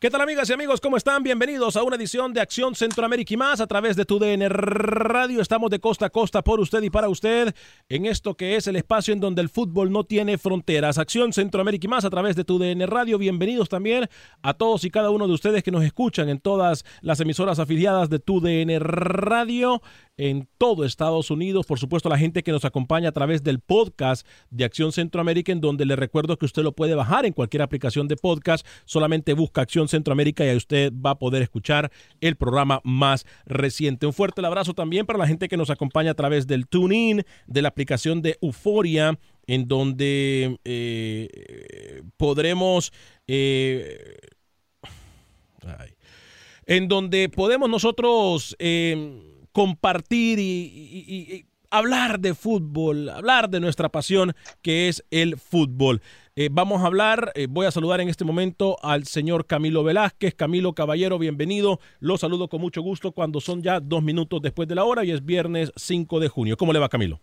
¿Qué tal amigas y amigos? ¿Cómo están? Bienvenidos a una edición de Acción Centroamérica y más a través de tu DN Radio. Estamos de costa a costa por usted y para usted en esto que es el espacio en donde el fútbol no tiene fronteras. Acción Centroamérica y más a través de tu DN Radio. Bienvenidos también a todos y cada uno de ustedes que nos escuchan en todas las emisoras afiliadas de tu DN Radio en todo Estados Unidos. Por supuesto, la gente que nos acompaña a través del podcast de Acción Centroamérica, en donde le recuerdo que usted lo puede bajar en cualquier aplicación de podcast. Solamente busca Acción Centroamérica y ahí usted va a poder escuchar el programa más reciente. Un fuerte abrazo también para la gente que nos acompaña a través del TuneIn, de la aplicación de Euforia, en donde eh, podremos... Eh, en donde podemos nosotros eh, compartir y, hablar de fútbol, hablar de nuestra pasión que es el fútbol. Eh, vamos a hablar, eh, voy a saludar en este momento al señor Camilo Velázquez. Camilo Caballero, bienvenido. Lo saludo con mucho gusto cuando son ya dos minutos después de la hora y es viernes 5 de junio. ¿Cómo le va Camilo?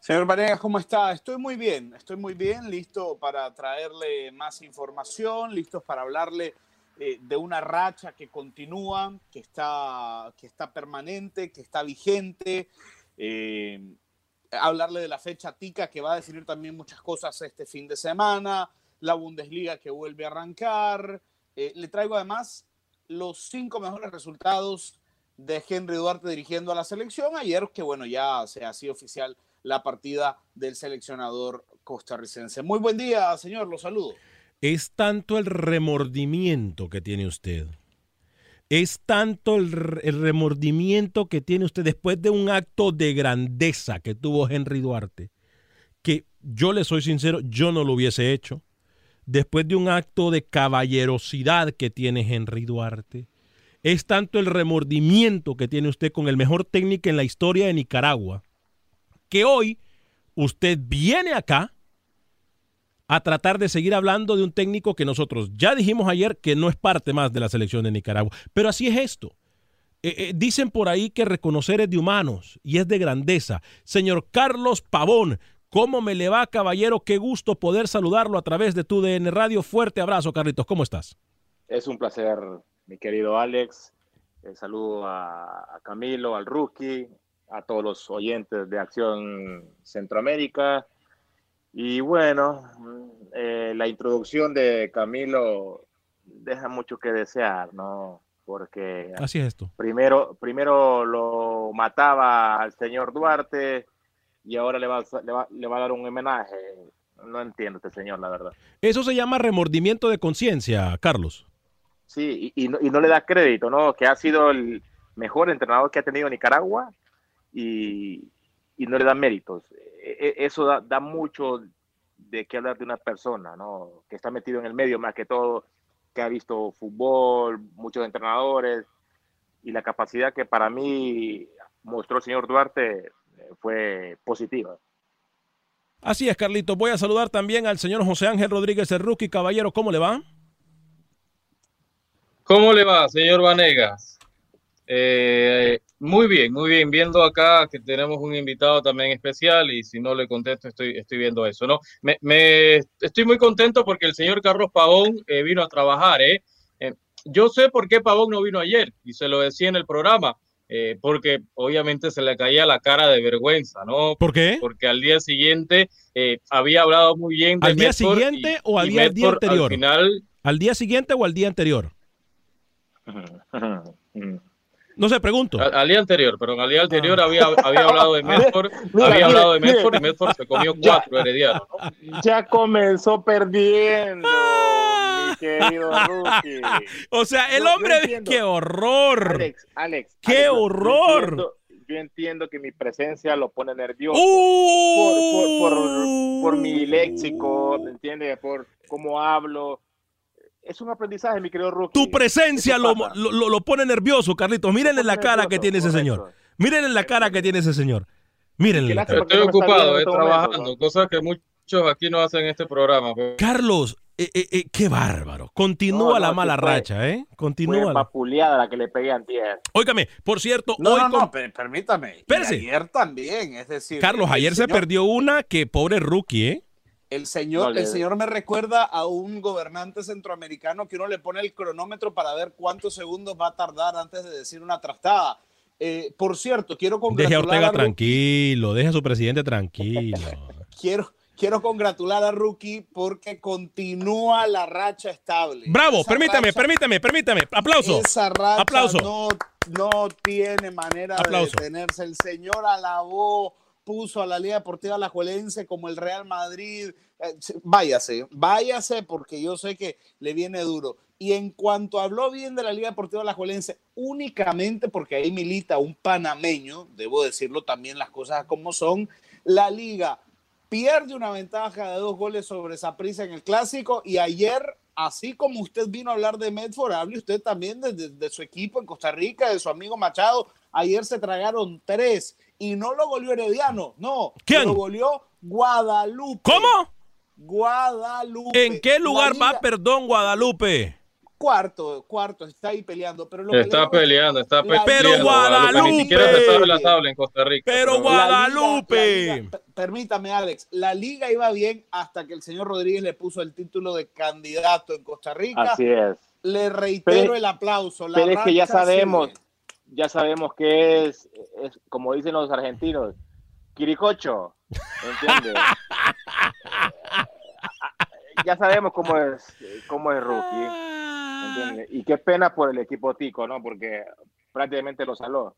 Señor Vanegas, ¿cómo está? Estoy muy bien, estoy muy bien, listo para traerle más información, listos para hablarle eh, de una racha que continúa, que está, que está permanente, que está vigente, eh, hablarle de la fecha tica que va a decidir también muchas cosas este fin de semana, la Bundesliga que vuelve a arrancar. Eh, le traigo además los cinco mejores resultados de Henry Duarte dirigiendo a la selección. Ayer, que bueno, ya se ha sido oficial la partida del seleccionador costarricense. Muy buen día, señor, lo saludo. Es tanto el remordimiento que tiene usted. Es tanto el, remordimiento que tiene usted después de un acto de grandeza que tuvo Henry Duarte, que yo le soy sincero, yo no lo hubiese hecho. Después de un acto de caballerosidad que tiene Henry Duarte, es tanto el remordimiento que tiene usted con el mejor técnico en la historia de Nicaragua, que hoy usted viene acá a tratar de seguir hablando de un técnico que nosotros ya dijimos ayer que no es parte más de la selección de Nicaragua. Pero así es esto. Eh, eh, dicen por ahí que reconocer es de humanos y es de grandeza. Señor Carlos Pavón, ¿cómo me le va, caballero? Qué gusto poder saludarlo a través de tu DN Radio. Fuerte abrazo, Carlitos. ¿Cómo estás? Es un placer, mi querido Alex. Eh, saludo a, a Camilo, al rookie, a todos los oyentes de Acción Centroamérica. Y bueno, mm, eh, la introducción de Camilo deja mucho que desear, ¿no? Porque Así es esto. primero, primero lo mataba al señor Duarte y ahora le va, a- le va, le va a dar un homenaje. no entiendo este señor, la verdad. Eso se llama remordimiento de conciencia, Carlos. Sí, y, y, no, y, no, le da crédito, ¿no? Que ha sido el mejor entrenador que ha tenido Nicaragua y, y no le da méritos. E, e, eso da, da, mucho de qué hablar de una persona, ¿no? Que está metido en el medio más que todo, que ha visto fútbol, muchos entrenadores y la capacidad que para mí mostró el señor Duarte eh, fue positiva. Así es, Carlito. Voy a saludar también al señor José Ángel Rodríguez, el rookie. Caballero, ¿cómo le va? ¿Cómo le va, señor Vanegas? Eh, muy bien, muy bien. Viendo acá que tenemos un invitado también especial y si no le contesto, estoy, estoy viendo eso, ¿no? Me, me estoy muy contento porque el señor Carlos Pavón eh, vino a trabajar, ¿eh? ¿eh? Yo sé por qué Pavón no vino ayer y se lo decía en el programa. Eh, porque obviamente se le caía la cara de vergüenza, ¿no? ¿Por qué? Porque al día siguiente eh, había hablado muy bien de ¿Al día Medford siguiente y, o al día, anterior? Al final, ¿Al día siguiente o al día anterior? No sé, pregunto. al, al día anterior, pero al día anterior había, había hablado de Medford, había hablado de Medford y Medford se comió cuatro heredianos. Ya comenzó perdiendo, mi querido Rookie. o sea, el Yo- yo hombre, entiendo. qué horror. Alex, Alex. ¡Qué Alex, yo horror! entiendo- Yo entiendo que mi presencia lo pone nervioso. ¡Uh! Por, por, por, por mi léxico, ¿me entiendes? Por cómo hablo. Es un aprendizaje, mi querido Rookie. Tu presencia lo, lo, lo- pone nervioso, Carlitos. Mírenle la cara que tiene ese señor. Mírenle la cara que tiene ese señor. Mírenle la cara. Estoy ocupado, eh, trabajando, cosas que muchos aquí no hacen en este programa. pero- Carlos, eh, eh, eh, qué bárbaro. Continúa No, no, la mala fue- racha, ¿eh? Fue Continúa. la- la que le pegué antier. Óigame, por cierto, No, hoy no, con- permítame. Ayer también, es decir. Carlos, ayer se perdió una que pobre rookie, ¿eh? El señor, No el señor me recuerda a un gobernante centroamericano que uno le pone el cronómetro para ver cuántos segundos va a tardar antes de decir una trastada. Eh, por cierto, quiero Deje a congratular Ortega a Rookie- tranquilo, deje a su presidente tranquilo. quiero, quiero congratular a Rookie porque continúa la racha estable. Bravo, Esa permítame, racha- permítame, permítame. Aplauso. Esa racha Aplauso. No, no tiene manera Aplauso. de detenerse. El señor alabó, puso a la Liga Deportiva Alajuelense como el Real Madrid. Eh, váyase, váyase porque yo sé que le viene duro. Y en cuanto habló bien de la Liga Deportiva Alajuelense, únicamente porque ahí milita un panameño, debo decirlo también las cosas como son, la liga pierde una ventaja de dos goles sobre Saprissa en el clásico y ayer, así como usted vino a hablar de Medford, hable usted también de, de- de su equipo en Costa Rica, de su amigo Machado. Ayer se tragaron tres y no lo goleó Herediano, no, ¿Quién? lo goleó Guadalupe. ¿Cómo? Guadalupe. ¿En qué lugar va, perdón, Guadalupe? Cuarto, cuarto, está ahí peleando. Pero lo Está peleando, está peleando. Pero Guadalupe. Ni siquiera se sabe la tabla en Costa Rica. Pero bueno. La liga- Guadalupe. la liga- per- permítame, Alex. La liga iba bien hasta que el señor Rodríguez le puso el título de candidato en Costa Rica. Así es. Le reitero Pero- el aplauso. La Pero es que ya sabemos, sigue. Ya sabemos que es, es, como dicen los argentinos, Quiricocho, ¿entiendes? ya sabemos cómo es, cómo es Rookie, ¿entiendes? Y qué pena por el equipo Tico, ¿no? Porque prácticamente lo saló.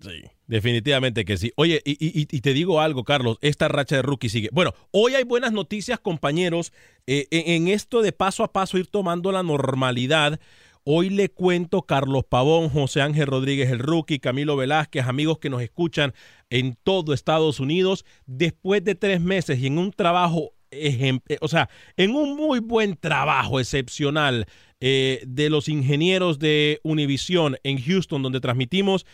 Sí, definitivamente que sí. Oye, y, y- y te digo algo, Carlos, esta racha de rookie sigue. Bueno, hoy hay buenas noticias, compañeros. Eh, en, en esto de paso a paso ir tomando la normalidad, hoy le cuento Carlos Pavón, José Ángel Rodríguez, el rookie, Camilo Velázquez, amigos que nos escuchan en todo Estados Unidos, después de tres meses y en un trabajo, eh, o sea, en un muy buen trabajo excepcional eh, de los ingenieros de Univision en Houston, donde transmitimos.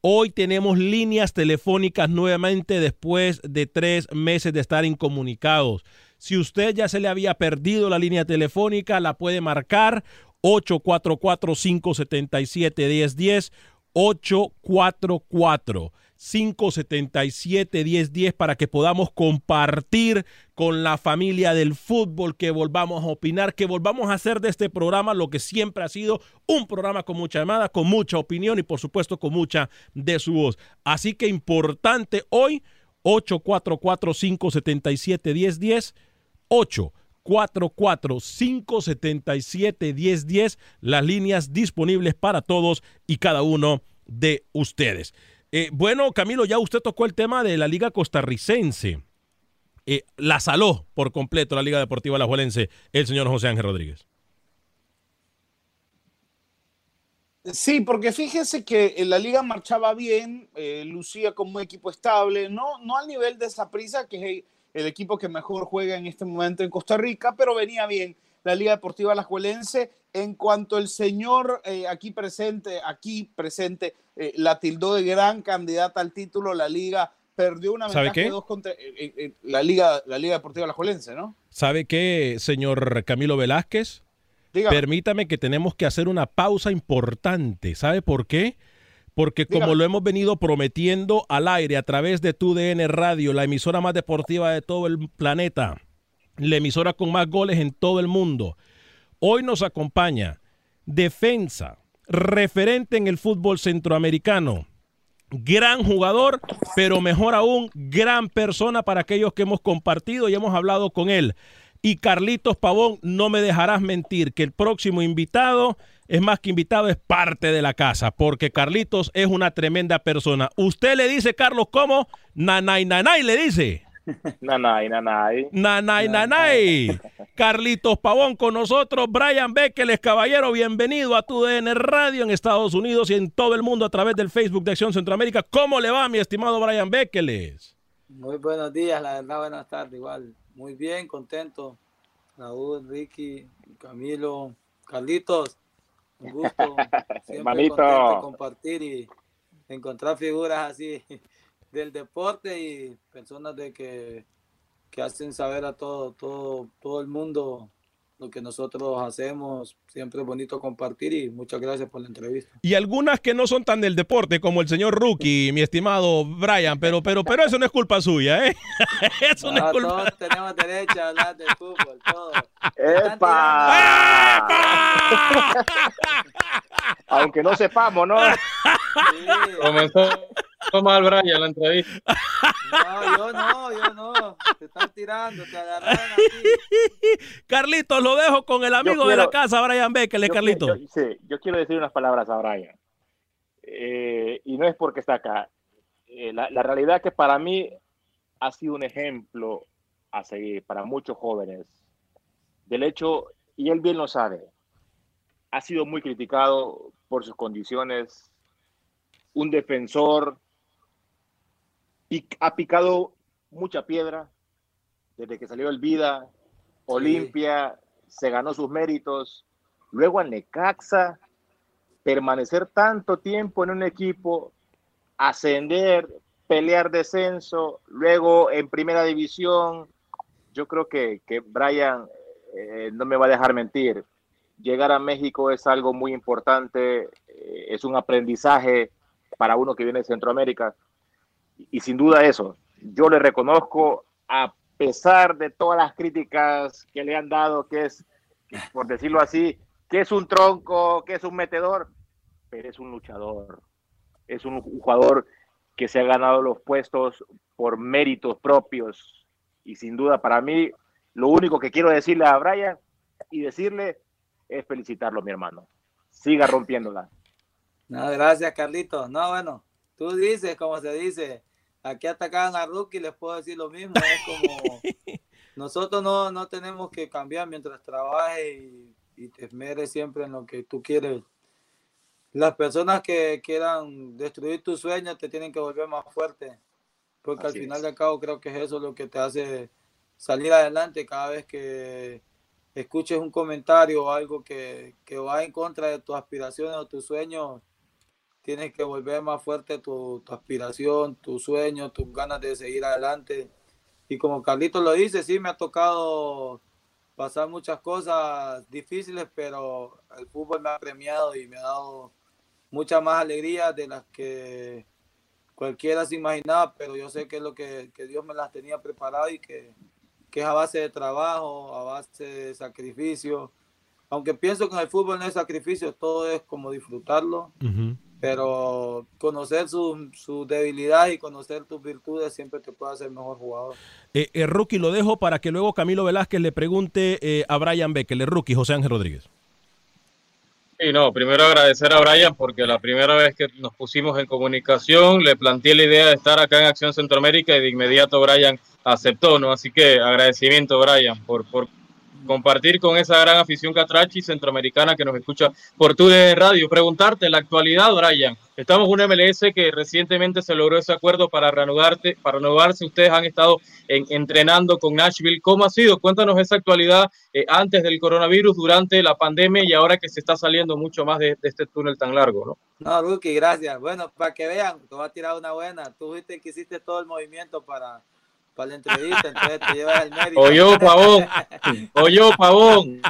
Hoy tenemos líneas telefónicas nuevamente después de tres meses de estar incomunicados. Si usted ya se le había perdido la línea telefónica, la puede marcar 844-577-1010, 844-577-1010 para que podamos compartir con la familia del fútbol, que volvamos a opinar, que volvamos a hacer de este programa lo que siempre ha sido un programa con mucha llamada, con mucha opinión y por supuesto con mucha de su voz. Así que importante hoy, 844-577-1010, 844-577-1010, las líneas disponibles para todos y cada uno de ustedes. Eh, bueno, Camilo, ya usted tocó el tema de la Liga Costarricense. eh, la saló por completo la Liga Deportiva Alajuelense el señor José Ángel Rodríguez. Sí, porque fíjense que la liga marchaba bien, eh, lucía como un equipo estable, no, no al nivel de prisa que el equipo que mejor juega en este momento en Costa Rica, pero venía bien la Liga Deportiva Alajuelense. En cuanto el señor eh, aquí presente, aquí presente, eh, la tildó de gran candidata al título, la Liga perdió una ventaja de dos contra la Liga, la Liga Deportiva Alajuelense, ¿no? ¿Sabe qué, señor Camilo Velázquez? Permítame que tenemos que hacer una pausa importante. ¿Sabe por qué? Porque como lo hemos venido prometiendo al aire a través de TUDN Radio, la emisora más deportiva de todo el planeta, la emisora con más goles en todo el mundo, hoy nos acompaña defensa, referente en el fútbol centroamericano, gran jugador, pero mejor aún, gran persona para aquellos que hemos compartido y hemos hablado con él. Y Carlitos Pavón, no me dejarás mentir que el próximo invitado, es más que invitado, es parte de la casa, porque Carlitos es una tremenda persona. Usted le dice, Carlos, ¿cómo? Nanay, nanay, le dice. Nanay, nanay. Nanay, nanay. Carlitos Pavón con nosotros. Brian Bekeles, caballero, bienvenido a tu DN Radio en Estados Unidos y en todo el mundo a través del Facebook de Acción Centroamérica. ¿Cómo le va, mi estimado Brian Bekeles? Muy buenos días, la verdad, buenas tardes, igual. Muy bien, contento. Raúl, Ricky, Camilo, Carlitos, un gusto. Siempre compartir y encontrar figuras así del deporte y personas de que, que hacen saber a todo, todo, todo el mundo lo que nosotros hacemos. Siempre es bonito compartir y muchas gracias por la entrevista. Y algunas que no son tan del deporte, como el señor Rookie, mi estimado Brian, pero, pero, pero eso no es culpa suya, ¿eh? eso no, es culpa. Todos tenemos derecho a hablar de fútbol, todos. ¡Epa! Aunque no sepamos, ¿no? Sí. Comenzó mal Brian la entrevista. No, yo no, yo no. Te están tirando, te agarraron aquí. Carlitos, lo dejo con el amigo de la casa, Brian Beckele, Carlitos. Yo, sí, yo quiero decir unas palabras a Brian. Eh, y no es porque está acá. Eh, la, la realidad es que para mí ha sido un ejemplo a seguir para muchos jóvenes. Del hecho, y él bien lo sabe, ha sido muy criticado por sus condiciones, un defensor ha picado mucha piedra desde que salió el Vida, Olimpia, se ganó sus méritos, luego al Necaxa, permanecer tanto tiempo en un equipo, ascender, pelear descenso, luego en primera división, yo creo que, que Brian eh, no me va a dejar mentir. Llegar a México es algo muy importante, eh, es un aprendizaje para uno que viene de Centroamérica y sin duda eso, yo le reconozco, a pesar de todas las críticas que le han dado, que es, por decirlo así, que es un tronco, que es un metedor, pero es un luchador, es un jugador que se ha ganado los puestos por méritos propios. Y sin duda, para mí, lo único que quiero decirle a Brian y decirle es felicitarlo, mi hermano. Siga rompiéndola. No, gracias, Carlito. No, bueno, tú dices, como se dice, aquí atacaban a Rookie, les puedo decir lo mismo. Es como nosotros no, no tenemos que cambiar mientras trabaje y, y, te esmeres siempre en lo que tú quieres. Las personas que quieran destruir tus sueños te tienen que volver más fuerte, porque al final de cabo creo que es eso lo que te hace salir adelante cada vez que escuches un comentario o algo que, que va en contra de tus aspiraciones o tus sueños tienes que volver más fuerte tu, aspiración, tu sueño, tus ganas de seguir adelante. Y como Carlitos lo dice, sí, me ha tocado pasar muchas cosas difíciles, pero el fútbol me ha premiado y me ha dado muchas más alegrías de las que cualquiera se imaginaba, pero yo sé que es lo que, Dios me las tenía preparado y que, es a base de trabajo, a base de sacrificio. Aunque pienso que en el fútbol no es sacrificio, todo es como disfrutarlo pero conocer su, su, debilidad y conocer tus virtudes siempre te puede hacer mejor jugador. Eh, eh, rookie, lo dejo para que luego Camilo Velázquez le pregunte eh, a Brian Becker, el rookie José Ángel Rodríguez. Sí, no, primero agradecer a Brian porque la primera vez que nos pusimos en comunicación le planteé la idea de estar acá en Acción Centroamérica y de inmediato Brian aceptó, ¿no? Así que agradecimiento, Brian, por, por compartir con esa gran afición catrachi centroamericana que nos escucha por tu radio. Preguntarte, la actualidad, Brian, estamos en un MLS que recientemente se logró ese acuerdo para reanudarte, para renovarse. Ustedes han estado en, entrenando con Nashville. ¿Cómo ha sido? Cuéntanos esa actualidad eh, antes del coronavirus, durante la pandemia y ahora que se está saliendo mucho más de, este túnel tan largo, ¿no? No, Ruki, gracias. Bueno, para que vean, te voy a tirar una buena. Tú viste que hiciste todo el movimiento para para la entrevista, entonces te llevas al médico. Oyó, pavón. Oyó, pavón.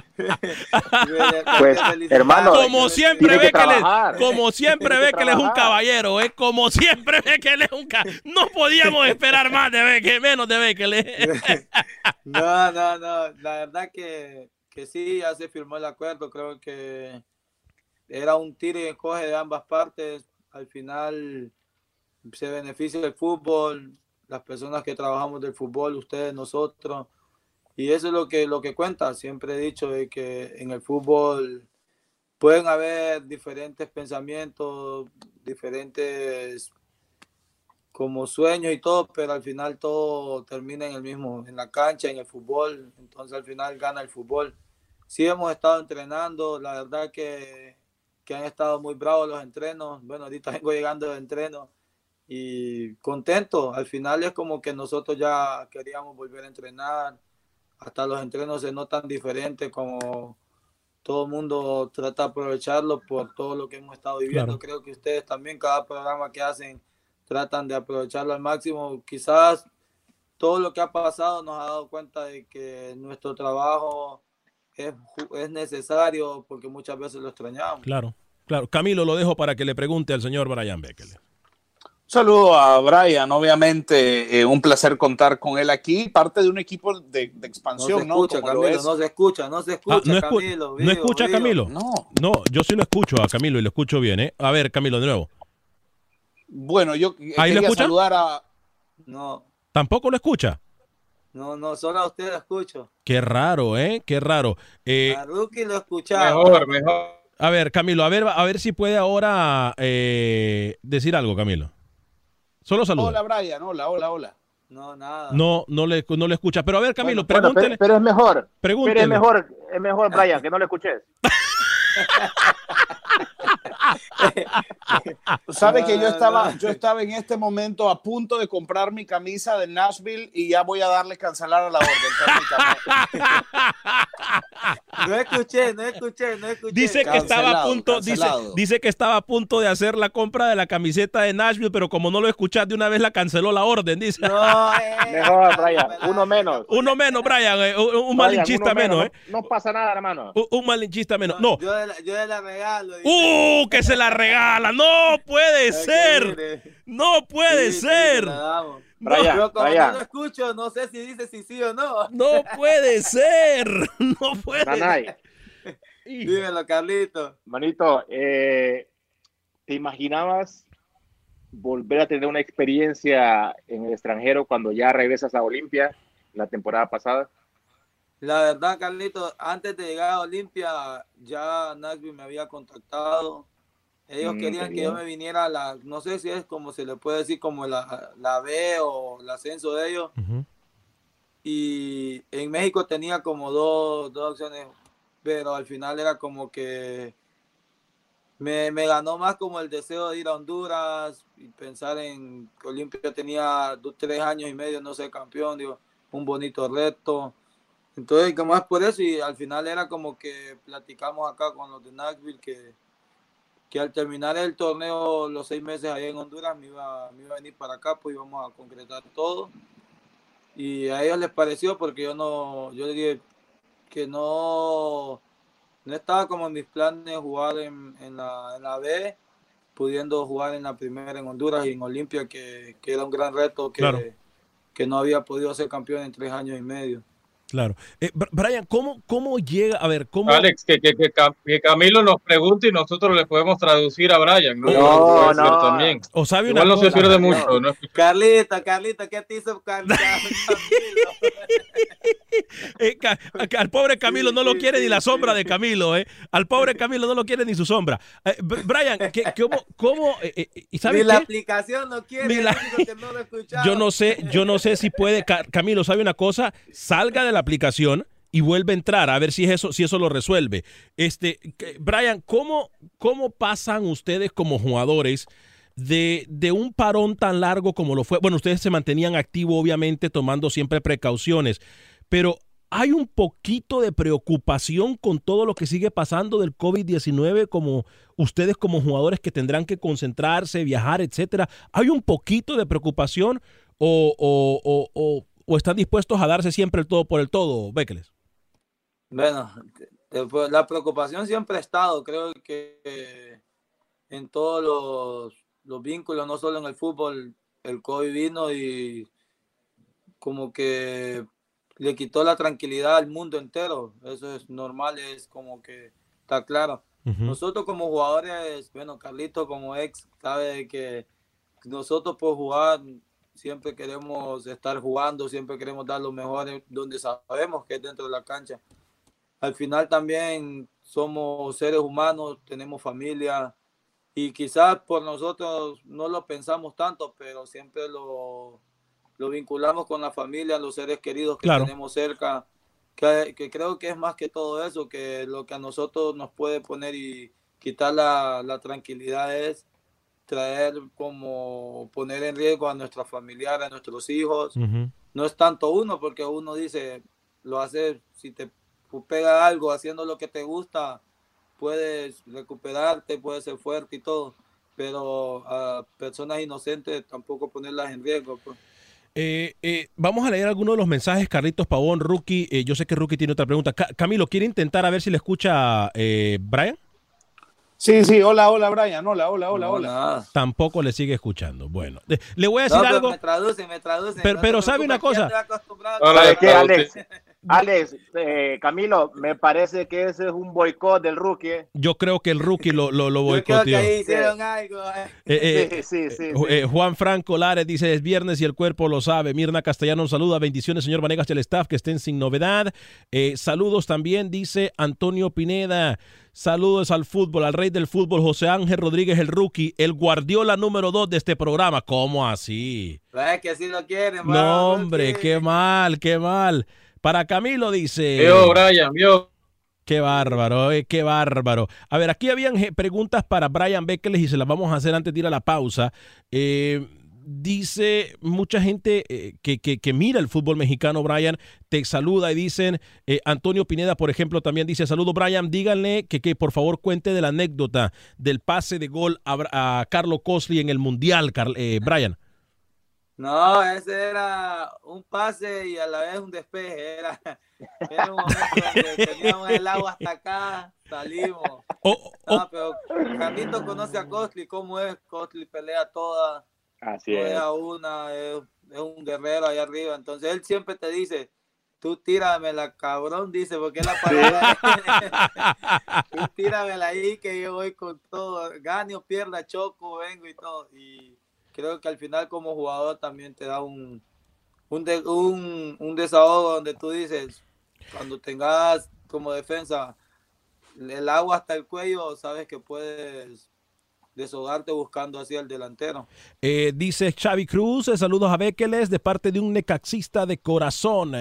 Pues, hermano, como siempre ve que, le, como siempre ve que él es un caballero, ¿eh? como siempre ve que él es un caballero. No podíamos esperar más de ver que menos de ver que le. no, no, no. La verdad que, que sí, ya se firmó el acuerdo. Creo que era un tiro y encoge de ambas partes. Al final se beneficia el fútbol las personas que trabajamos del fútbol, ustedes, nosotros. Y eso es lo que, lo que cuenta. Siempre he dicho de que en el fútbol pueden haber diferentes pensamientos, diferentes como sueños y todo, pero al final todo termina en el mismo, en la cancha, en el fútbol. Entonces al final gana el fútbol. Sí hemos estado entrenando, la verdad que, que han estado muy bravos los entrenos. Bueno, ahorita vengo llegando de entreno y contento. Al final es como que nosotros ya queríamos volver a entrenar. Hasta los entrenos se notan diferentes, como todo el mundo trata de aprovecharlo por todo lo que hemos estado viviendo. Creo que ustedes también, cada programa que hacen, tratan de aprovecharlo al máximo. Quizás todo lo que ha pasado nos ha dado cuenta de que nuestro trabajo es, es necesario porque muchas veces lo extrañamos. Claro, claro. Camilo, lo dejo para que le pregunte al señor Brian Beckele saludo a Brian, obviamente eh, un placer contar con él aquí, parte de un equipo de, expansión, no se escucha, Camilo, no se escucha, no se escucha, ah, no Camilo. ¿No escucha a Camilo? No. No, yo sí lo escucho a Camilo y lo escucho bien, ¿eh? A ver, Camilo, de nuevo. Bueno, yo quería saludar a... No. ¿Tampoco lo escucha? No, no, solo a usted lo escucho. Qué raro, ¿eh? Qué raro. Eh, a Rookie lo escuchaba. Mejor, mejor. A ver, Camilo, a ver, a ver si puede ahora eh, decir algo, Camilo. Solo saluda. Hola, Brian. Hola, hola, hola. No, nada. No, no le, no le escucha. Pero a ver, Camilo, pregúntele. pero, es mejor. Pregúntele. Pero es mejor, es mejor, Brian, que no le escuches. Sabe que yo estaba, yo estaba en este momento a punto de comprar mi camisa de Nashville y ya voy a darle cancelar a la orden. no escuché, no escuché, no escuché. Dice que estaba a punto, dice, dice, que estaba a punto de hacer la compra de la camiseta de Nashville, pero como no lo escuchaste de una vez la canceló la orden, dice. No, eh, Mejor, Brian, uno menos. Uno menos, Brian, eh, un, malinchista menos, ¿eh? No, pasa nada, hermano. Un, malinchista menos. No. Yo, de la, regalo. ¡Uh! Que se la regala. No puede ser. No puede ser. Brian, yo como no lo escucho, no sé si dice si sí o no. No puede ser. No puede. Nanay. Dímelo, Carlito. Manito, eh, ¿te imaginabas volver a tener una experiencia en el extranjero cuando ya regresas a Olimpia la temporada pasada? La verdad, Carlito, antes de llegar a Olimpia, ya Nashville me había contactado. Ellos mm, querían que yo me viniera a la, no sé si es como se le puede decir, como la, la B o el ascenso de ellos. Y en México tenía como dos, dos opciones, pero al final era como que me, me, ganó más como el deseo de ir a Honduras y pensar en que Olimpia tenía dos, tres años y medio no ser campeón, digo, un bonito reto. Entonces, como es por eso, y al final era como que platicamos acá con los de Nashville que, que al terminar el torneo, los seis meses allá en Honduras, me iba, me iba a venir para acá, pues íbamos a concretar todo. Y a ellos les pareció porque yo no, yo dije que no, no estaba como en mis planes jugar en, en, la, en la B, pudiendo jugar en la primera en Honduras y en Olimpia, que, que era un gran reto que, que no había podido ser campeón en tres años y medio. Claro. Eh, Brian, ¿cómo, ¿cómo llega? A ver, ¿cómo. Alex, que, que, que, Camilo nos pregunte y nosotros le podemos traducir a Brian. No, no. no. También. O sabe Igual una no cosa, se pierde mucho. ¿no? Carlita, Carlita, ¿qué te hizo Carlita? eh, al pobre Camilo no lo quiere ni la sombra de Camilo, ¿eh? Al pobre Camilo no lo quiere ni su sombra. Eh, Brian, ¿cómo? cómo eh, eh, ¿y sabes ni la qué? aplicación no quiere, la... que no lo yo no sé, yo no sé si puede. Camilo, ¿sabe una cosa? Salga de la aplicación y vuelve a entrar a ver si eso, si eso lo resuelve. Este, Brian, ¿cómo, cómo pasan ustedes como jugadores de, de, un parón tan largo como lo fue? Bueno, ustedes se mantenían activos, obviamente, tomando siempre precauciones, pero hay un poquito de preocupación con todo lo que sigue pasando del COVID-19, como ustedes como jugadores que tendrán que concentrarse, viajar, etcétera. ¿Hay un poquito de preocupación o, o, o, o o están dispuestos a darse siempre el todo por el todo, Bekeles? Bueno, la preocupación siempre ha estado, creo que en todos los, los vínculos, no solo en el fútbol, el COVID vino y como que le quitó la tranquilidad al mundo entero. Eso es normal, es como que está claro. Nosotros como jugadores, bueno, Carlito como ex, sabe que nosotros por jugar siempre queremos estar jugando, siempre queremos dar lo mejor donde sabemos que es dentro de la cancha. Al final también somos seres humanos, tenemos familia y quizás por nosotros no lo pensamos tanto, pero siempre lo, lo vinculamos con la familia, los seres queridos que tenemos cerca, que, que, creo que es más que todo eso, que lo que a nosotros nos puede poner y quitar la, la tranquilidad es traer como poner en riesgo a nuestros familiares, a nuestros hijos. No es tanto uno, porque uno dice, lo hace, si te pega algo haciendo lo que te gusta, puedes recuperarte, puedes ser fuerte y todo, pero a personas inocentes tampoco ponerlas en riesgo. Pues. Eh, eh, vamos a leer algunos de los mensajes, Carlitos Pavón, Rookie. Eh, yo sé que Rookie tiene otra pregunta. Camilo, ¿quiere intentar a ver si le escucha Brian? Sí, sí, hola, hola, Brian, hola, hola, hola, hola. Tampoco le sigue escuchando. Bueno, le voy a decir algo. Me traduce, me traduce. Pero, pero sabe una cosa. Hola, ¿qué, Alex? Alex, eh, Camilo, me parece que ese es un boicot del rookie. ¿eh? Yo creo que el rookie lo, lo, lo boicoteó. Creo que ahí hicieron algo. Eh, sí, sí, sí, Juan Franco Lares dice, es viernes y el cuerpo lo sabe. Mirna Castellano saluda. Bendiciones, señor Vanegas y el staff, que estén sin novedad. saludos también, dice Antonio Pineda. Saludos al fútbol, al rey del fútbol, José Ángel Rodríguez, el rookie, el guardiola número dos de este programa. ¿Cómo así? Es que así lo quieren. No, hombre, qué mal, qué mal. Para Camilo dice. Vio, Brian, vio. Qué bárbaro, eh, qué bárbaro. A ver, aquí habían preguntas para Brian Beckles y se las vamos a hacer antes de ir a la pausa. Eh, dice mucha gente eh, que, que, mira el fútbol mexicano, Brian, te saluda y dicen, eh, Antonio Pineda, por ejemplo, también dice, saludo Brian, díganle que, que por favor cuente de la anécdota del pase de gol a, Carlos Cosley en el Mundial, eh, Brian. No, ese era un pase y a la vez un despeje. Era, era un momento donde teníamos el agua hasta acá, salimos. Oh, no, pero Carlito conoce a Cosley, cómo es, Cosley pelea toda Así es. una, es, un guerrero allá arriba. Entonces él siempre te dice, tú tíramela, cabrón, dice, porque es la palabra. tú tíramela ahí que yo voy con todo. Gane o pierda, choco, vengo y todo. Y creo que al final como jugador también te da un, un, un, un desahogo donde tú dices, cuando tengas como defensa el agua hasta el cuello, sabes que puedes desahogarte buscando hacia el delantero. Eh, dice Xavi Cruz, eh, saludos a Bekeles de parte de un necaxista de corazón.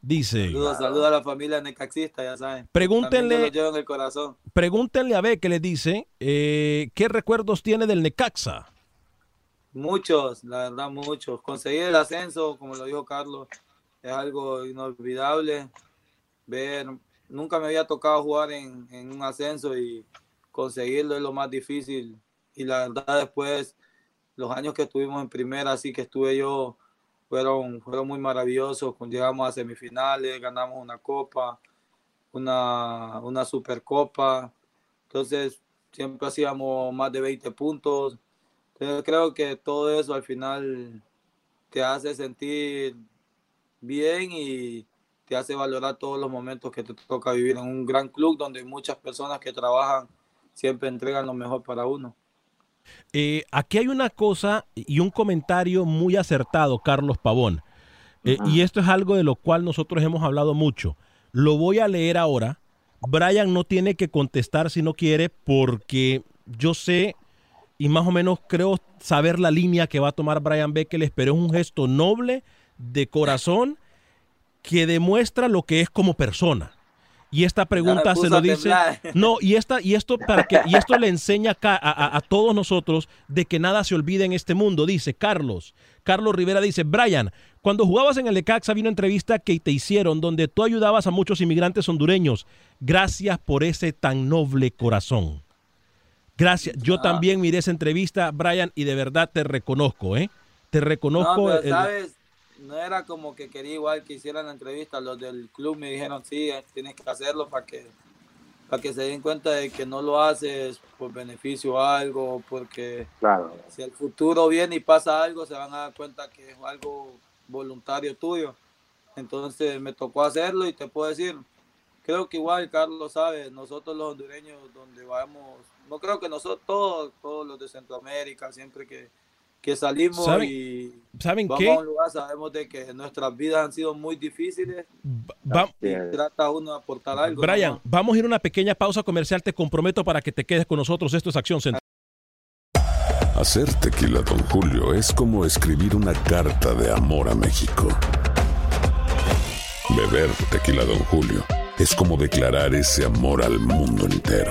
dice. Saludos, saludos a la familia necaxista, ya saben. Pregúntenle, en el corazón. pregúntenle a Bekeles, dice, eh, ¿qué recuerdos tiene del Necaxa? Muchos, la verdad, muchos. Conseguir el ascenso, como lo dijo Carlos, es algo inolvidable. Ver, nunca me había tocado jugar en, en un ascenso y conseguirlo es lo más difícil. Y la verdad después, los años que estuvimos en primera, así que estuve yo, fueron, fueron muy maravillosos. Llegamos a semifinales, ganamos una copa, una, una supercopa. Entonces, siempre hacíamos más de 20 puntos. Entonces, creo que todo eso al final te hace sentir bien y te hace valorar todos los momentos que te toca vivir en un gran club donde muchas personas que trabajan siempre entregan lo mejor para uno. Eh, aquí hay una cosa y un comentario muy acertado, Carlos Pavón. Eh, y esto es algo de lo cual nosotros hemos hablado mucho. Lo voy a leer ahora. Brian no tiene que contestar si no quiere porque yo sé y más o menos creo saber la línea que va a tomar Brian Beckles, pero es un gesto noble, de corazón, que demuestra lo que es como persona. Y esta pregunta se lo dice. No, y esta, y esto para que, y esto le enseña a, a, todos nosotros de que nada se olvida en este mundo. Dice Carlos. Carlos Rivera dice, Brian, cuando jugabas en el Lecaxa había una entrevista que te hicieron donde tú ayudabas a muchos inmigrantes hondureños. Gracias por ese tan noble corazón. Gracias. Yo ah. también miré esa entrevista, Brian, y de verdad te reconozco, ¿eh? Te reconozco. No, sabes, no era como que quería igual que hicieran la entrevista. Los del club me dijeron, sí, eh, tienes que hacerlo para que, para que se den cuenta de que no lo haces por beneficio o algo, porque claro. si el futuro viene y pasa algo, se van a dar cuenta que es algo voluntario tuyo. Entonces me tocó hacerlo y te puedo decir, creo que igual Carlos sabe, nosotros los hondureños donde vamos, no creo que nosotros todos, todos los de Centroamérica, siempre que que salimos y ¿saben vamos qué? a un lugar, sabemos de que nuestras vidas han sido muy difíciles. y trata uno de aportar algo. Brian, vamos a ir a una pequeña pausa comercial. Te comprometo para que te quedes con nosotros. Esto es Acción Central. Hacer tequila, don Julio, es como escribir una carta de amor a México. Beber tequila, don Julio, es como declarar ese amor al mundo entero.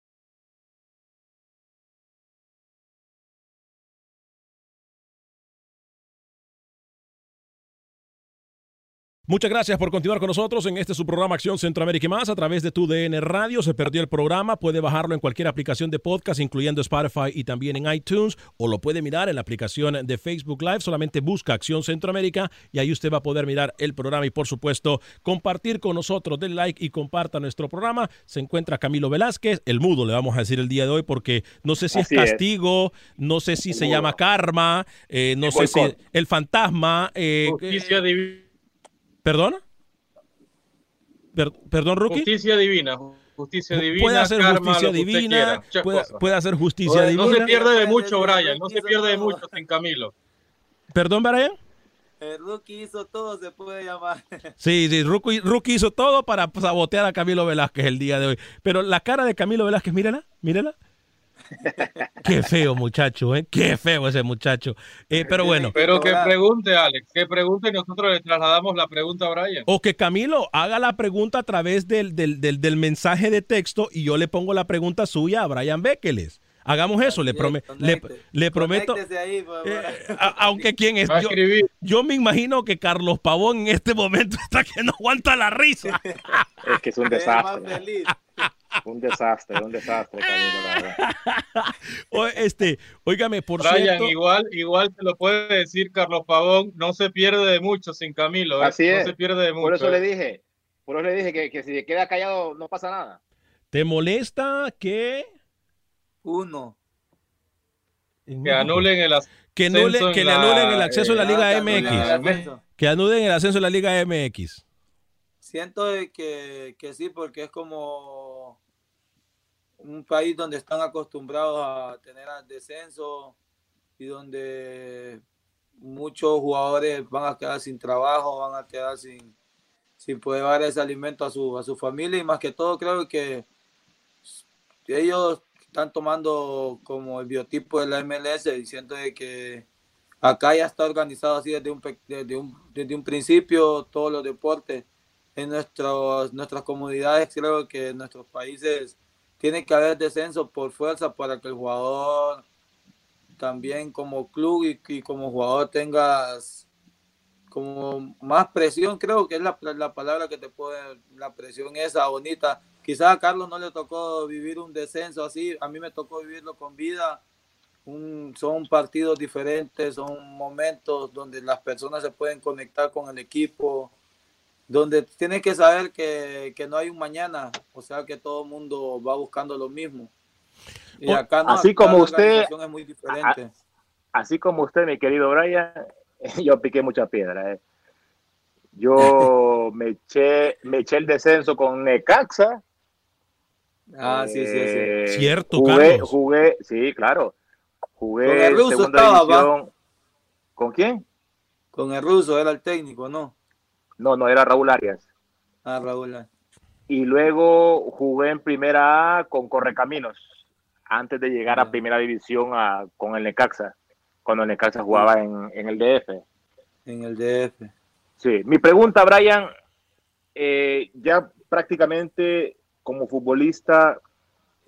Muchas gracias por continuar con nosotros en este su programa Acción Centroamérica y más a través de tu DN Radio. Se perdió el programa, puede bajarlo en cualquier aplicación de podcast, incluyendo Spotify y también en iTunes, o lo puede mirar en la aplicación de Facebook Live. Solamente busca Acción Centroamérica y ahí usted va a poder mirar el programa y, por supuesto, compartir con nosotros. Den like y comparta nuestro programa. Se encuentra Camilo Velázquez, el mudo, le vamos a decir el día de hoy, porque no sé si es castigo, no sé si se llama karma, eh, no sé si el fantasma. Eh, Justicia divina ¿Perdona? ¿Perdón, Rookie? Justicia divina. Justicia divina. Puede hacer justicia divina. Puede, hacer justicia divina. No se pierde de mucho, Brian. No se pierde de mucho sin Camilo. ¿Perdón, Brian? El rookie hizo todo, se puede llamar. Sí, sí, rookie, rookie, hizo todo para sabotear a Camilo Velázquez el día de hoy. Pero la cara de Camilo Velázquez, mírala, mírala. Qué feo muchacho, ¿eh? Qué feo ese muchacho. Eh, pero bueno. Pero que pregunte, Alex, que pregunte y nosotros le trasladamos la pregunta a Brian. O que Camilo haga la pregunta a través del, del, del, mensaje de texto y yo le pongo la pregunta suya a Brian Bekeles. Hagamos eso, le, le, prometo. Eh, aunque quién es. Yo, yo, me imagino que Carlos Pavón en este momento está que no aguanta la risa. Es que es un desastre. Un desastre, un desastre, o, este, óigame, por Brian, cierto... igual, igual te lo puede decir Carlos Pavón, no se pierde de mucho sin Camilo. ¿eh? Así es. No se pierde de mucho. Por eso le dije, por eso le dije que, que si queda callado no pasa nada. ¿Te molesta que uno que anulen el que, que le anulen el acceso a la Liga MX. Que anulen el ascenso a la Liga MX. Siento que, que sí, porque es como un país donde están acostumbrados a tener descenso y donde muchos jugadores van a quedar sin trabajo, van a quedar sin, sin poder dar ese alimento a su, a su familia. Y más que todo creo que ellos están tomando como el biotipo de la MLS diciendo de que acá ya está organizado así desde un, desde un, desde un principio todos los deportes en nuestros, nuestras comunidades creo que en nuestros países tiene que haber descenso por fuerza para que el jugador también como club y, como jugador tengas como más presión, creo que es la, la, palabra que te puede, la presión esa bonita. Quizás a Carlos no le tocó vivir un descenso así, a mí me tocó vivirlo con vida un, son partidos diferentes, son momentos donde las personas se pueden conectar con el equipo, donde tienes que saber que, que no hay un mañana, o sea que todo el mundo va buscando lo mismo. Y acá no, así acá como la usted, es muy diferente. así como usted, mi querido Brian, yo piqué mucha piedra. eh. Yo me eché, me eché el descenso con Necaxa. Ah, sí, sí, sí. Eh, Cierto, jugué, Carlos. Jugué, sí, claro. Jugué Con el ruso segunda estaba. ¿Con quién? Con el ruso era el técnico, ¿no? No, no, era Raúl Arias. Ah, Raúl. Y luego jugué en primera A con Correcaminos, antes de llegar a primera división a- con el Necaxa, cuando el Necaxa jugaba en, en el DF. En el DF. Sí, mi pregunta, Brian, eh, ya prácticamente como futbolista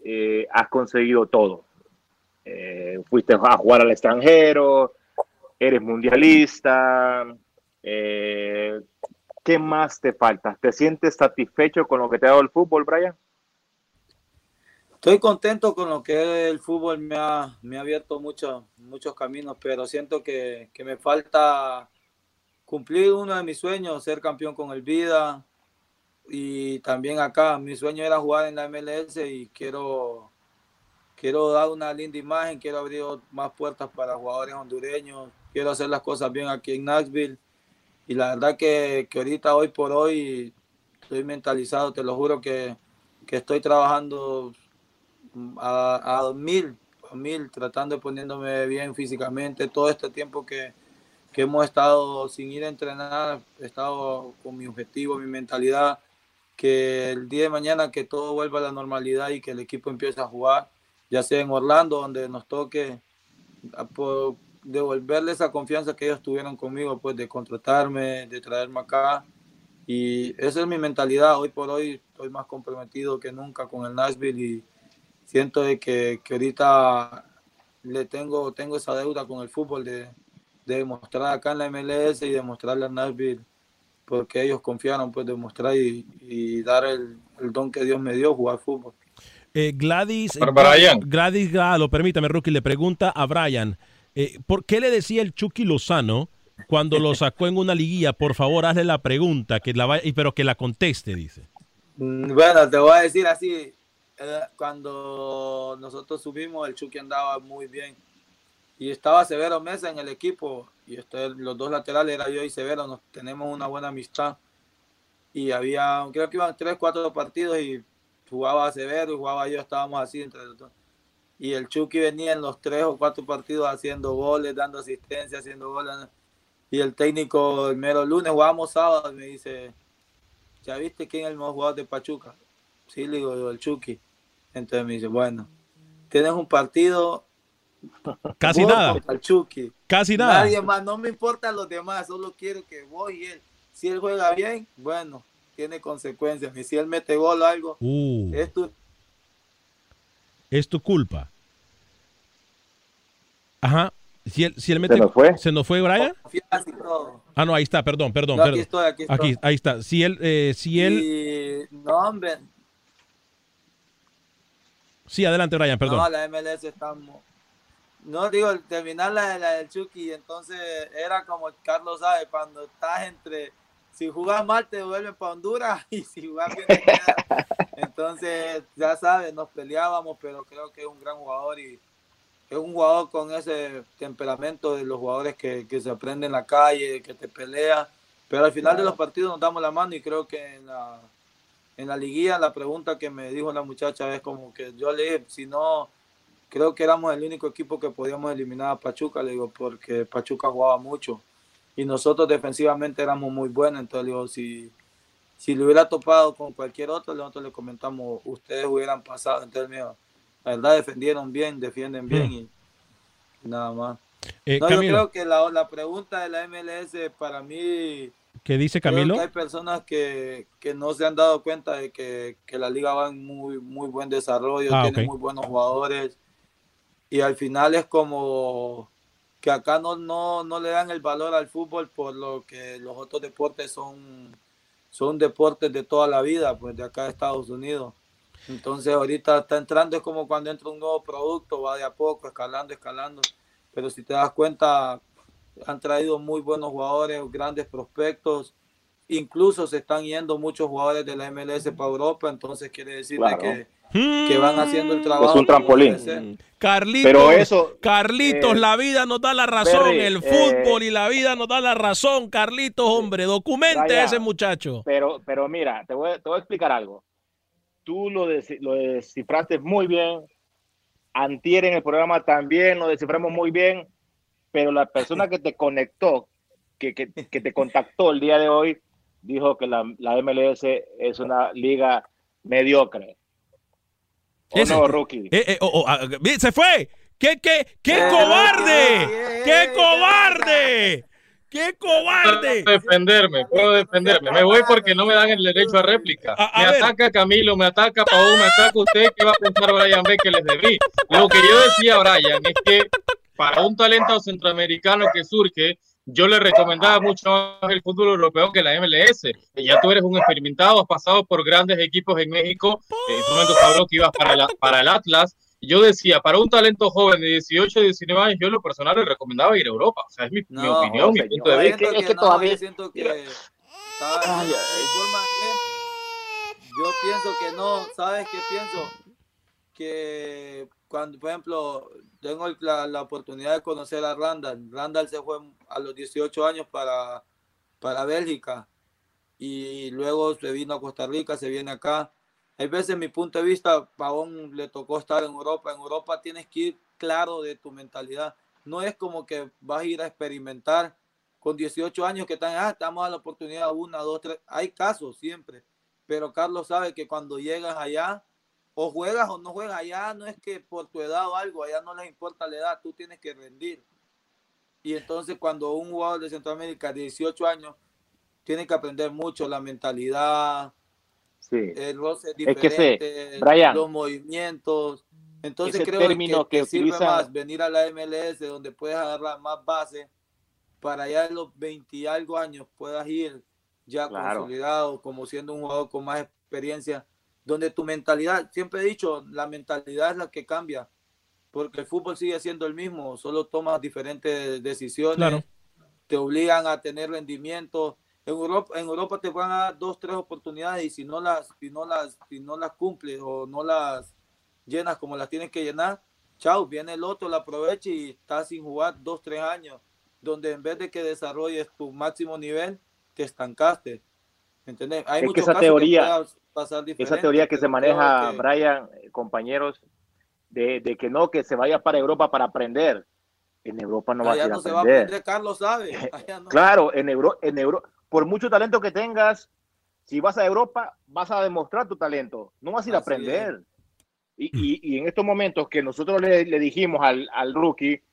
eh, has conseguido todo. Eh, fuiste a jugar al extranjero, eres mundialista. eh, ¿Qué más te falta? ¿Te sientes satisfecho con lo que te ha dado el fútbol, Brian? Estoy contento con lo que el fútbol me ha, me ha abierto muchos muchos caminos, pero siento que, que me falta cumplir uno de mis sueños, ser campeón con el Vida. Y también acá, mi sueño era jugar en la MLS y quiero, quiero dar una linda imagen, quiero abrir más puertas para jugadores hondureños, quiero hacer las cosas bien aquí en Nashville. Y la verdad que, que ahorita, hoy por hoy, estoy mentalizado, te lo juro que, que estoy trabajando a, a mil, a mil, tratando de poniéndome bien físicamente. Todo este tiempo que, que hemos estado sin ir a entrenar, he estado con mi objetivo, mi mentalidad, que el día de mañana que todo vuelva a la normalidad y que el equipo empiece a jugar, ya sea en Orlando, donde nos toque, por devolverle esa confianza que ellos tuvieron conmigo, pues de contratarme, de traerme acá. Y esa es mi mentalidad. Hoy por hoy estoy más comprometido que nunca con el Nashville y siento de que, que ahorita le tengo, tengo esa deuda con el fútbol de, de demostrar acá en la MLS y demostrarle a Nashville porque ellos confiaron, pues demostrar y, y dar el, el don que Dios me dio, jugar fútbol. Eh, Gladys, Brian. Gladys Galo, permítame, Rookie, le pregunta a Brian, eh, ¿por qué le decía el Chucky Lozano cuando lo sacó en una liguilla? Por favor, hazle la pregunta, que la vaya- pero que la conteste, dice. Mm, Bueno, te voy a decir así, eh, cuando nosotros subimos, el Chucky andaba muy bien. Y estaba Severo Mesa en el equipo, y este, los dos laterales era yo y Severo, nos tenemos una buena amistad. Y había, creo que iban tres, cuatro partidos y jugaba Severo y jugaba yo, estábamos así entre los dos. Y el Chucky venía en los tres o cuatro partidos haciendo goles, dando asistencia, haciendo goles. Y el técnico el mero lunes, jugábamos sábado, y me dice, ¿ya viste quién es el mejor jugador de Pachuca? Sí, le digo, el Chucky. Entonces me dice, bueno, tienes un partido. Casi nada. contra el Chucky. Casi nada. Nadie más, no me importan los demás, solo quiero que vos y él. Si él juega bien, bueno, tiene consecuencias. Y si él mete gol o algo, Uh, es tu es tu culpa. Ajá. Si él, si él ¿Se mete, nos fue? ¿Se nos fue Brian? Ah, no, ahí está, perdón, perdón, No, aquí perdón. estoy, aquí estoy. ahí está. Si él, eh, si él, Y, no, hombre, sí, adelante, Brian, perdón. No, la MLS está. No, digo, terminar la, la del Chucky, entonces era como Carlos sabe, cuando estás entre. Si jugas mal, te vuelven para Honduras y si jugas bien, te quedas. Entonces, ya sabes, nos peleábamos, pero creo que es un gran jugador y es un jugador con ese temperamento de los jugadores que, que se aprende en la calle, que te pelea. Pero al final de los partidos nos damos la mano y creo que en la, en la liguilla la pregunta que me dijo la muchacha es como que yo le dije, si no, creo que éramos el único equipo que podíamos eliminar a Pachuca, le digo, porque Pachuca jugaba mucho y nosotros defensivamente éramos muy buenos, entonces le digo, si, si le hubiera topado con cualquier otro, nosotros le comentamos, ustedes hubieran pasado, entonces me dijo, la verdad defendieron bien, defienden bien y, y nada más. Eh, no, yo creo que la, la pregunta de la MLS para mí ¿qué dice Camilo? que hay personas que, que no se han dado cuenta de que, que la liga va en muy, muy buen desarrollo, Ah, tiene muy buenos jugadores y al final es como que acá no, no, no le dan el valor al fútbol por lo que los otros deportes son, son deportes de toda la vida, pues de acá de Estados Unidos. Entonces ahorita está entrando, es como cuando entra un nuevo producto, va de a poco, escalando, escalando. Pero si te das cuenta, han traído muy buenos jugadores, grandes prospectos. Incluso se están yendo muchos jugadores de la MLS para Europa, entonces quiere decir Claro. que, que van haciendo el trabajo. Es un trampolín. ser. Carlitos, Pero eso, Carlitos, eh, la vida nos da la razón, el eh, fútbol y la vida nos da la razón, Carlitos, hombre, documente a ese muchacho. Pero, pero mira, te voy, te voy a explicar algo. Tú lo, lo descifraste muy bien. Antier en el programa también lo desciframos muy bien. Pero la persona que te conectó, que, que, que te contactó el día de hoy, dijo que la, la MLS es una liga mediocre. ¿O Ese- no, Rookie? Eh, eh, oh, oh, ah, se fue. ¿Qué, qué, qué Eh, cobarde? ¡Qué cobarde! ¡Qué cobarde! Puedo defenderme, puedo defenderme. Me voy porque no me dan el derecho a réplica. A- a me ver. ataca Camilo, me ataca Paul, me ataca usted. ¿Qué va a pensar Brian B que les debí? Lo que yo decía, Brian, es que para un talento centroamericano que surge, yo le recomendaba mucho más el fútbol europeo que la MLS. Ya tú eres un experimentado, has pasado por grandes equipos en México. En ese momento habló que ibas para, la- para el Atlas. Yo decía, para un talento joven de 18, 19 años, yo en lo personal le recomendaba ir a Europa. O sea, es mi, opinión, mi punto de Yo vista. es que no, todavía- yo siento que yo pienso que no, ¿sabes qué pienso? Que cuando, por ejemplo, tengo la, la oportunidad de conocer a Randall. Randall se fue a los 18 años para, para Bélgica y luego se vino a Costa Rica, se viene acá. Hay veces, mi punto de vista, Pavón le tocó estar en Europa. En Europa tienes que ir claro de tu mentalidad. No es como que vas a ir a experimentar con 18 años que están, ah, estamos a la oportunidad, una, dos, tres. Hay casos siempre, pero Carlos sabe que cuando llegas allá, o juegas o no juegas allá, no es que por tu edad o algo, allá no les importa la edad, tú tienes que rendir. Y entonces cuando un jugador de Centroamérica de 18 años tiene que aprender mucho la mentalidad, Sí. el roce es Es que sé, diferente, Brian, los movimientos. Entonces creo término que, que te sirve utiliza- más venir a la MLS donde puedes agarrar más base para ya en los 20 y algo años puedas ir ya Claro. consolidado como siendo un jugador con más experiencia, donde tu mentalidad, siempre he dicho, la mentalidad es la que cambia, porque el fútbol sigue siendo el mismo, solo tomas diferentes decisiones, Claro. te obligan a tener rendimiento. En Europa, en Europa te van a dar dos, tres oportunidades y si no las, si no las, si no las cumples o no las llenas como las tienes que llenar, chao, viene el otro, la aprovecha y estás sin jugar dos, tres años, donde en vez de que desarrolles tu máximo nivel, te estancaste. ¿Entendés? Hay Es que esa casos teoría- pueda pasar Esa teoría que se maneja, que- Brian, eh, compañeros, de, de que no, que se vaya para Europa para aprender. En Europa no va a allá ir a no se va a aprender. aprender, Carlos sabe. allá no. Claro, en Euro, en Euro, por mucho talento que tengas, si vas a Europa, vas a demostrar tu talento, no vas a ir a aprender. Y, y- y en estos momentos que nosotros le, le dijimos al, al rookie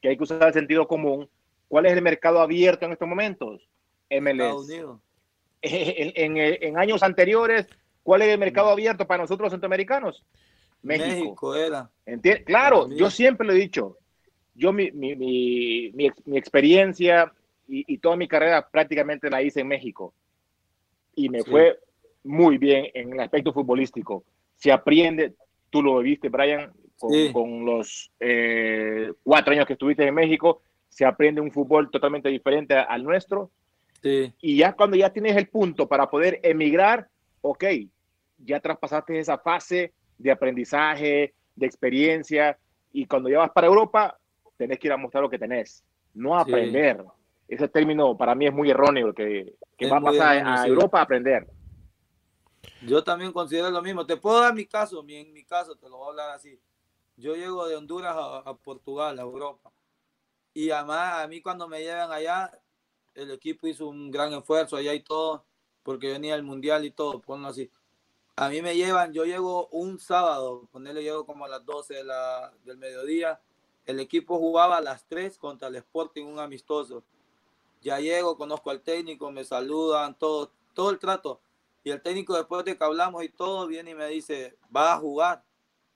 que hay que usar el sentido común, ¿cuál es el mercado abierto en estos momentos? Estados MLS. Unidos. En, en- en años anteriores, ¿cuál es el mercado abierto para nosotros los centroamericanos? México. México era. Enti- Claro, yo siempre lo he dicho. Yo mi, mi, mi, mi experiencia y, y toda mi carrera prácticamente la hice en México. Y me Sí. fue muy bien en el aspecto futbolístico. Se aprende, tú lo viste, Brian, con, Sí. con los eh, cuatro años que estuviste en México, se aprende un fútbol totalmente diferente a- al nuestro. Sí. Y ya cuando ya tienes el punto para poder emigrar, ok, ya traspasaste esa fase de aprendizaje, de experiencia, y cuando ya vas para Europa, tenés que ir a mostrar lo que tenés, no Sí. Ese término para mí es muy erróneo, que, que va a pasar erróneo, a sí. Europa a aprender. Yo también considero lo mismo. Te puedo dar mi caso, mi, en mi caso te lo voy a hablar así. Yo llego de Honduras a, a Portugal, a Europa. Y además a mí cuando me llevan allá, el equipo hizo un gran esfuerzo allá y todo, porque venía el mundial y todo, ponlo así. A mí me llevan, yo llego un sábado, ponerle llego como a las 12 de la, del mediodía. El equipo jugaba a las 3 contra el Sporting, un amistoso. Ya llego, conozco al técnico, me saludan, todo, todo el trato. Y el técnico después de que hablamos y todo, viene y me dice, va a jugar.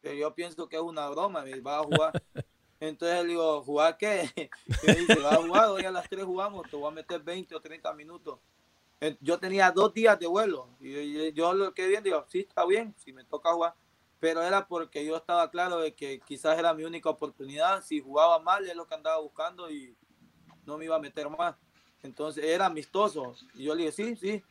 Pero yo pienso que es una broma, va a jugar. Entonces le digo, ¿jugar qué? Y me dice, va a jugar, hoy a las 3 jugamos, te voy a meter 20 o 30 minutos. Yo tenía dos días de vuelo y yo, yo lo que bien digo, sí, está bien, si me toca jugar. pero era porque yo estaba claro de que quizás era mi única oportunidad. Si jugaba mal es lo que andaba buscando y no me iba a meter más. Entonces era amistoso. Y yo le dije, sí, sí.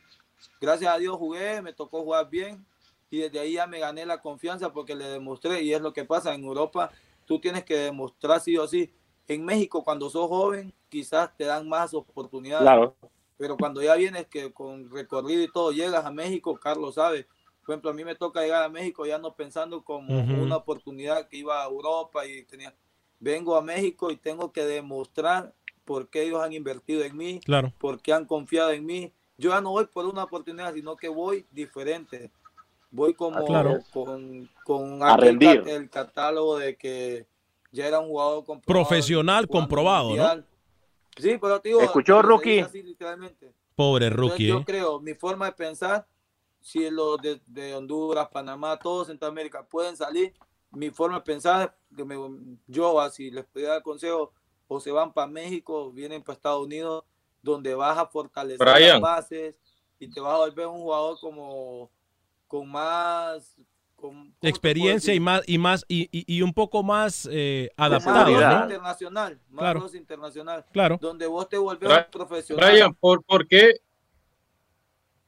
Gracias a Dios jugué, me tocó jugar bien. Y desde ahí ya me gané la confianza porque le demostré. Y es lo que pasa en Europa. Tú tienes que demostrar sí o sí. En México, cuando sos joven, quizás te dan más oportunidades. Claro. Pero cuando ya vienes que con recorrido y todo, llegas a México, Carlos sabe. Por ejemplo, a mí me toca llegar a México ya no pensando como una oportunidad que iba a Europa y tenía. Vengo a México y tengo que demostrar por qué ellos han invertido en mí, Claro. por qué han confiado en mí. Yo ya no voy por una oportunidad, sino que voy diferente. Voy como Ah, claro. con, con aquel el catálogo de que ya era un jugador comprobado, Profesional comprobado, ¿no? Sí, pero digo, ¿Escuchó, Rookie? dice así literalmente. Pobre Entonces, rookie. yo ¿eh? creo, mi forma de pensar, si los de, de Honduras, Panamá, todo Centroamérica pueden salir, mi forma de pensar, que me- yo así les podría dar consejo, o se van para México, vienen para Estados Unidos, donde vas a fortalecer las bases y te vas a volver un jugador como con más con- ¿cómo te puedo Experiencia y más y más y, y- y un poco más eh, adaptado, internacional, más Claro. internacional, Claro. donde vos te volvés un profesional. Brian, ¿por, por qué?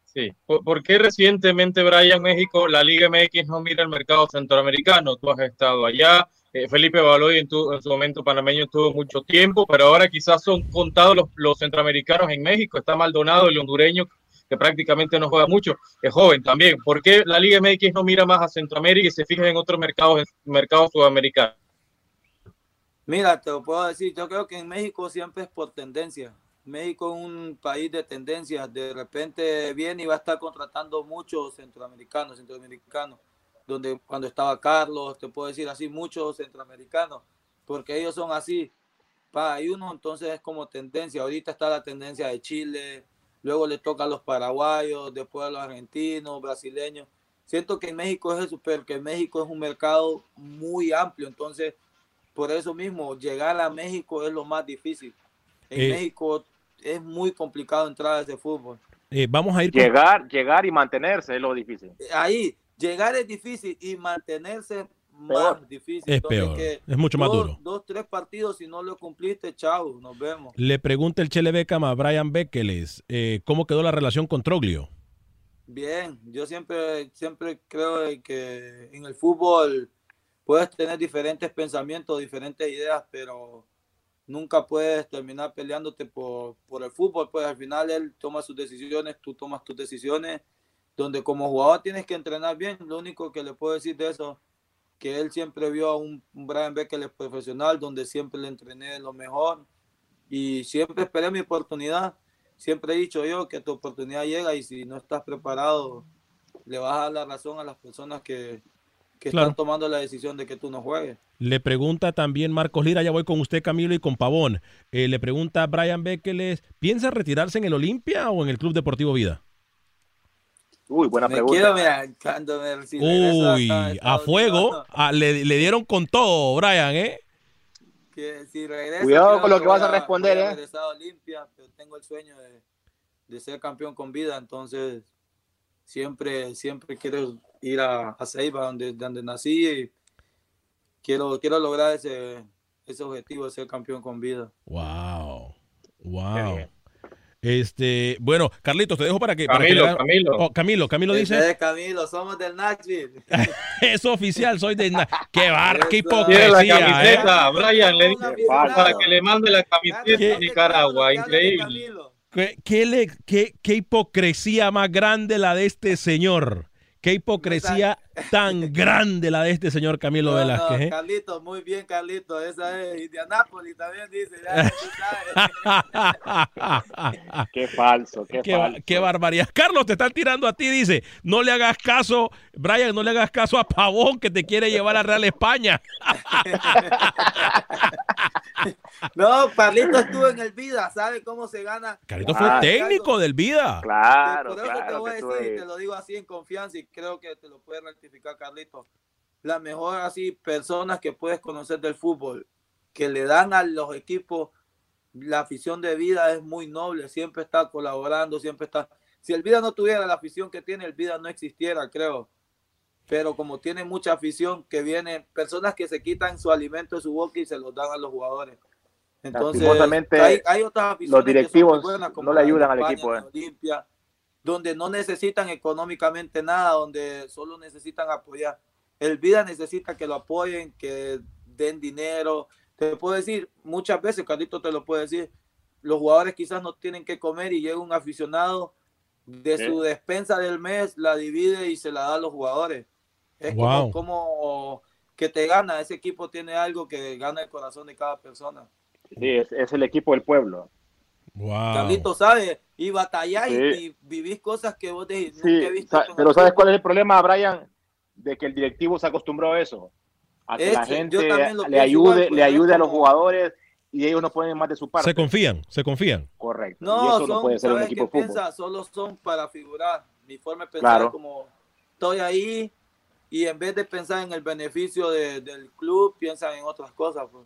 Sí, ¿por, por qué recientemente, Brian, México, la Liga MX no mira el mercado centroamericano? Tú has estado allá, eh, Felipe Baloy en, tu- en su momento panameño estuvo mucho tiempo, pero ahora quizás son contados los, los centroamericanos en México. Está Maldonado, el hondureño, que prácticamente no juega mucho, es joven también. ¿Por qué la Liga MX no mira más a Centroamérica y se fija en otros mercados, en mercados sudamericanos? Mira, te lo puedo decir, yo creo que en México siempre es por tendencia. México es un país de tendencias. De repente viene y va a estar contratando muchos centroamericanos, centroamericanos, donde cuando estaba Carlos, te puedo decir así, muchos centroamericanos, porque ellos son así. Pa, hay uno, entonces es como tendencia. Ahorita está la tendencia de Chile, luego le toca a los paraguayos, después a los argentinos, brasileños. Siento que en México es eso, pero que México es un mercado muy amplio, entonces por eso mismo, llegar a México es lo más difícil. En Eh, México es muy complicado entrar a ese fútbol. Eh, vamos a ir con- Llegar, llegar y mantenerse es lo difícil. Ahí, llegar es difícil y mantenerse Peor. más difícil. Es Entonces, peor, que es mucho más dos- duro. Dos, tres partidos, si no lo cumpliste, chao, nos vemos. Le pregunta el Chele Beckham a Brian Bekeles eh, cómo quedó la relación con Troglio. Bien, yo siempre, siempre creo que en el fútbol puedes tener diferentes pensamientos, diferentes ideas, pero nunca puedes terminar peleándote por, por el fútbol, pues al final él toma sus decisiones, tú tomas tus decisiones, donde como jugador tienes que entrenar bien, lo único que le puedo decir de eso, que él siempre vio a un, un Brian Beckler profesional, donde siempre le entrené lo mejor y siempre esperé mi oportunidad, siempre he dicho yo que tu oportunidad llega y si no estás preparado, le vas a dar la razón a las personas que, que Claro. están tomando la decisión de que tú no juegues. Le pregunta también Marcos Lira, ya voy con usted Camilo y con Pavón. Eh, le pregunta a Brian Bekeles, ¿piensa retirarse en el Olimpia o en el Club Deportivo Vida? Uy, buena me pregunta. quiero, mira, cuando me si Uy, a a fuego. Ah, le, le dieron con todo, Brian, ¿eh? que si regreso, Cuidado con lo que vas a responder, a ¿eh? regresar a Olimpia, pero tengo el sueño de, de ser campeón con vida, entonces siempre, siempre quiero ir a, a Ceiba, donde, donde nací y quiero, quiero lograr ese, ese objetivo de ser campeón con vida. Wow. Wow. Este, bueno, Carlitos, te dejo para que. para que Camilo, Camilo. Oh, Camilo, Camilo dice, es Camilo, somos del Nashville. es oficial, soy de... Na- ¡Qué bar, qué. Tiene la hipocresía! ¿eh? camiseta, Brian, le para que le mande la camiseta de te Nicaragua, increíble. ¿Qué, qué le- qué- qué hipocresía más grande la de este señor? ¿Qué hipocresía tan grande la de este señor Camilo No, no, Velázquez? ¿eh? Carlitos, muy bien, Carlitos. Esa es Indianápolis, también dice. ya, tú sabes. Qué falso, qué, Qué, falso. qué barbaridad. Carlos, te están tirando a ti, dice. No le hagas caso, Brian, no le hagas caso a Pavón que te quiere llevar a Real España. no, Carlitos estuvo en el Vida, ¿sabe cómo se gana? Carlitos fue Ah, técnico del Vida. Claro, Por eso te claro voy a decir, tú te lo digo así en confianza y creo que te lo puede rectificar Carlitos. La mejor así personas que puedes conocer del fútbol, que le dan a los equipos la afición de vida es muy noble, siempre está colaborando, siempre está. Si el vida no tuviera la afición que tiene, el vida no existiera, creo. pero como tiene mucha afición, que vienen personas que se quitan su alimento de su boca y se los dan a los jugadores. Entonces, hay, hay otras aficiones los directivos buenas, como no le ayudan al equipo. eh. Olimpia, donde no necesitan económicamente nada, donde solo necesitan apoyar. El Vida necesita que lo apoyen, que den dinero. Te puedo decir, muchas veces, Carlito te lo puede decir, los jugadores quizás no tienen que comer y llega un aficionado de su despensa del mes, la divide y se la da a los jugadores. Es Wow. como, como que te gana, ese equipo tiene algo que gana el corazón de cada persona. Sí, es, es el equipo del pueblo. Wow. Carlito, ¿sabes? Y batallar y- Sí. y, vivís cosas que vos decís, Sí, nunca he visto. pero ¿sabes fútbol". cuál es el problema, Brian? De que el directivo se acostumbró a eso. A que la Ese, gente lo le ayude, igual, le pues, es ayude a los como- jugadores y ellos no ponen más de su parte. Se confían, se confían. Correcto. y No, eso no son, puede ser un ¿sabes equipo fútbol. piensa? Solo son para figurar. Mi forma de pensar Claro. es como estoy ahí y en vez de pensar en el beneficio de- del club, piensan en otras cosas. Pues.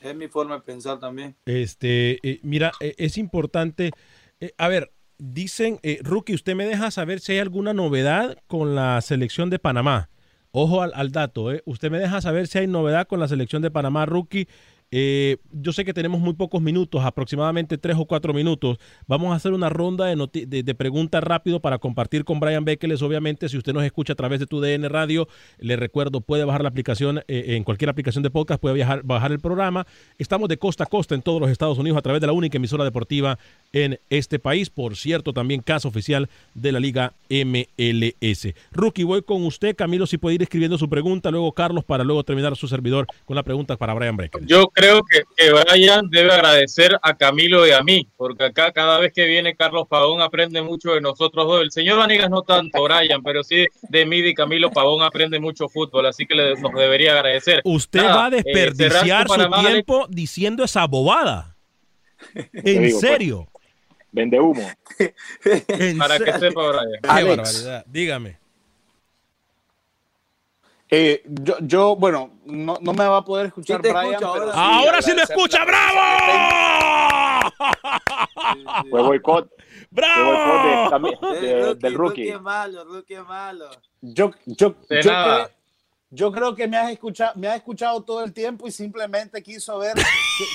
Es mi forma de pensar también. Este, eh, mira, eh, es importante. eh, a ver, dicen, Rookie, usted me deja saber si hay alguna novedad con la selección de Panamá. Ojo al, al dato. Usted me deja saber si hay novedad con la selección de Panamá, Rookie. Eh, yo sé que tenemos muy pocos minutos, aproximadamente tres o cuatro minutos. Vamos a hacer una ronda de, de, preguntas rápido para compartir con Brian Bekeles. Obviamente, si usted nos escucha a través de tu DN Radio, le recuerdo, puede bajar la aplicación eh, en cualquier aplicación de podcast, puede bajar el programa. Estamos de costa a costa en todos los Estados Unidos a través de la única emisora deportiva en este país. Por cierto, también caso oficial de la Liga MLS. Rookie, voy con usted. Camilo, si puede ir escribiendo su pregunta, luego Carlos, para luego terminar su servidor con la pregunta para Brian Bekeles. Yo creo que, que Brian debe agradecer a Camilo y a mí, porque acá cada vez que viene Carlos Pavón aprende mucho de nosotros dos. El señor Vanegas no tanto, Brian, pero sí de mí y Camilo Pavón aprende mucho fútbol, así que le- nos debería agradecer. Usted Nada, va a eh, desperdiciar su Panamá, Alex. tiempo diciendo esa bobada. En digo, pues. serio. Vende humo. En Para que sepa, Brian. Qué Alex. barbaridad. Dígame. Eh, yo, yo, bueno, no, no me va a poder escuchar Sí Brian, escucho ahora. sí Ahora sí lo escucha, bravo. Fue boicot. Fue boicot de ¡Bravo! De- Eh, rookie, del rookie. rookie malo, rookie malo. Yo, yo, De yo, nada. creo, yo creo que me has escuchado, me has escuchado todo el tiempo y simplemente quiso ver qué,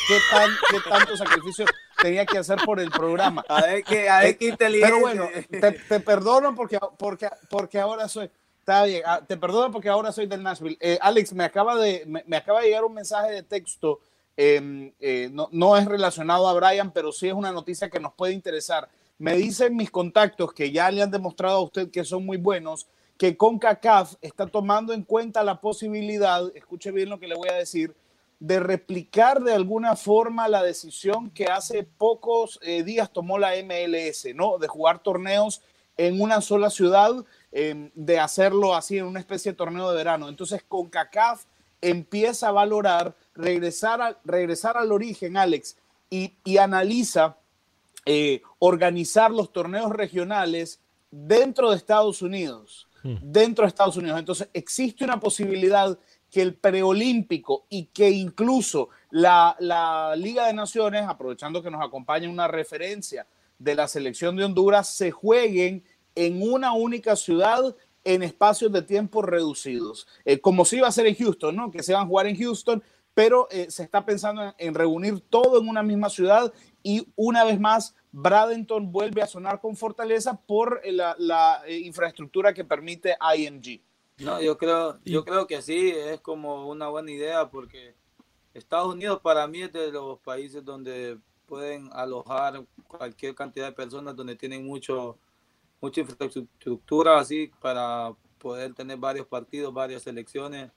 qué tan, qué tanto sacrificio tenía que hacer por el programa. A ver qué, a ver qué inteligente. Pero bueno, te, te perdono porque, porque, porque ahora soy. Está bien, ah, te perdono porque ahora soy del Nashville. Eh, Alex, me acaba, de, me, me acaba de llegar un mensaje de texto. eh, eh, no, no es relacionado a Brian, pero sí es una noticia que nos puede interesar. Me dicen mis contactos que ya le han demostrado a usted que son muy buenos, que CONCACAF está tomando en cuenta la posibilidad, escuche bien lo que le voy a decir, de replicar de alguna forma la decisión que hace pocos eh, días tomó la MLS, ¿no? De jugar torneos en una sola ciudad, eh, de hacerlo así en una especie de torneo de verano. Entonces, CONCACAF empieza a valorar regresar, a- regresar al origen, Alex, y, y analiza eh, organizar los torneos regionales dentro de Estados Unidos. Dentro de Estados Unidos. Entonces, existe una posibilidad que el preolímpico y que incluso la, la Liga de Naciones, aprovechando que nos acompaña una referencia de la selección de Honduras, se jueguen en una única ciudad en espacios de tiempo reducidos, Eh, como se iba a hacer en Houston, ¿no? Que se van a jugar en Houston, pero eh, se está pensando en, en reunir todo en una misma ciudad y una vez más Bradenton vuelve a sonar con fortaleza por eh, la, la, eh, infraestructura que permite IMG. No, yo creo, yo creo que sí, es como una buena idea porque Estados Unidos para mí es de los países donde pueden alojar cualquier cantidad de personas, donde tienen mucho, mucha infraestructura así para poder tener varios partidos, varias selecciones.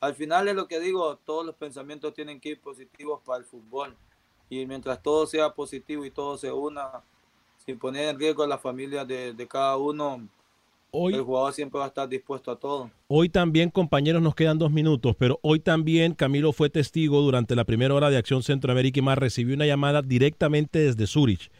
Al final es lo que digo, todos los pensamientos tienen que ir positivos para el fútbol. Y mientras todo sea positivo y todo se una, sin poner en riesgo a la familia de, de cada uno, Hoy, el jugador siempre va a estar dispuesto a todo. Hoy también, compañeros, nos quedan dos minutos, pero hoy también Camilo fue testigo durante la primera hora de Acción Centroamérica y más. Recibí una llamada directamente desde Zurich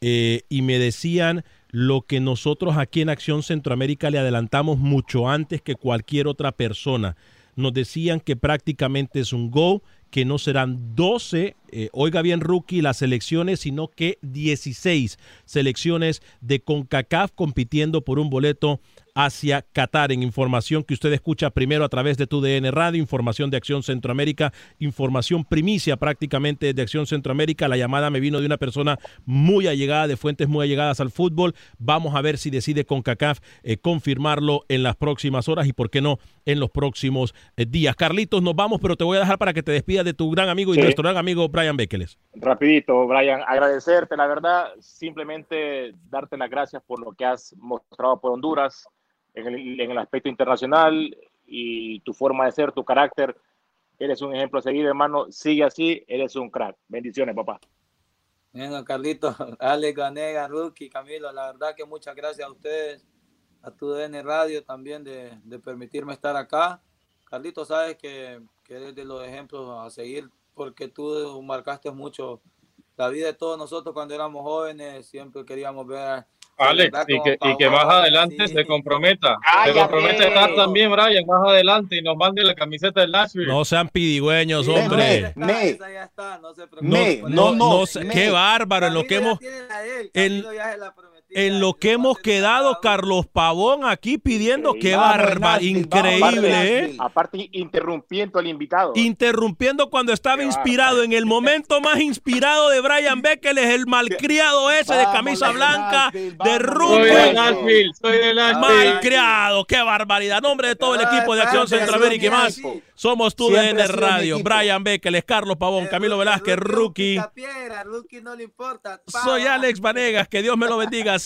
eh, y me decían lo que nosotros aquí en Acción Centroamérica le adelantamos mucho antes que cualquier otra persona. Nos decían que prácticamente es un go, que no serán 12 eh, oiga bien rookie, las selecciones, sino que 16 selecciones de CONCACAF compitiendo por un boleto hacia Qatar. En información que usted escucha primero a través de tu DN Radio, información de Acción Centroamérica, información primicia prácticamente de Acción Centroamérica. La llamada me vino de una persona muy allegada, de fuentes muy allegadas al fútbol. Vamos a ver si decide CONCACAF eh, confirmarlo en las próximas horas y por qué no en los próximos eh, días. Carlitos, nos vamos, pero te voy a dejar para que te despidas de tu gran amigo y Sí. nuestro gran amigo Brian Bekeles. Rapidito, Brian, agradecerte, la verdad, simplemente darte las gracias por lo que has mostrado por Honduras en el, en el aspecto internacional y tu forma de ser, tu carácter. Eres un ejemplo a seguir, hermano. Sigue así, eres un crack. Bendiciones, papá. Bueno, Carlitos, Alex Ganega, Rookie, Camilo, la verdad que muchas gracias a ustedes, a tu DN Radio también de, de permitirme estar acá. Carlitos, sabes que, que eres de los ejemplos a seguir porque tú marcaste mucho la vida de todos nosotros cuando éramos jóvenes, siempre queríamos ver Alex, y que, y que más adelante sí. se comprometa. Se compromete a estar también, Brian, más adelante y nos mande la camiseta del Nashville. No sean pidigüeños, Sí, hombre. ya Me. está, esa ya está, no se No, no, no, no me- qué bárbaro en lo que hemos en- En lo que hemos quedado. Carlos Pavón aquí pidiendo qué barba increíble. ¿eh? Aparte, interrumpiendo al invitado. interrumpiendo cuando estaba inspirado en el momento más inspirado de Brian Beckles, el malcriado ese de camisa blanca de vamos, Soy de de Nashville. Malcriado, qué barbaridad. Nombre de todo el equipo de Acción Centroamérica y más. Somos ha sido mi Radio. Brian Beckles, Carlos Pavón, Camilo Velázquez, el Rookie. picapiedra, rookie no le importa. Soy. Alex Vanegas. Que Dios me lo bendiga,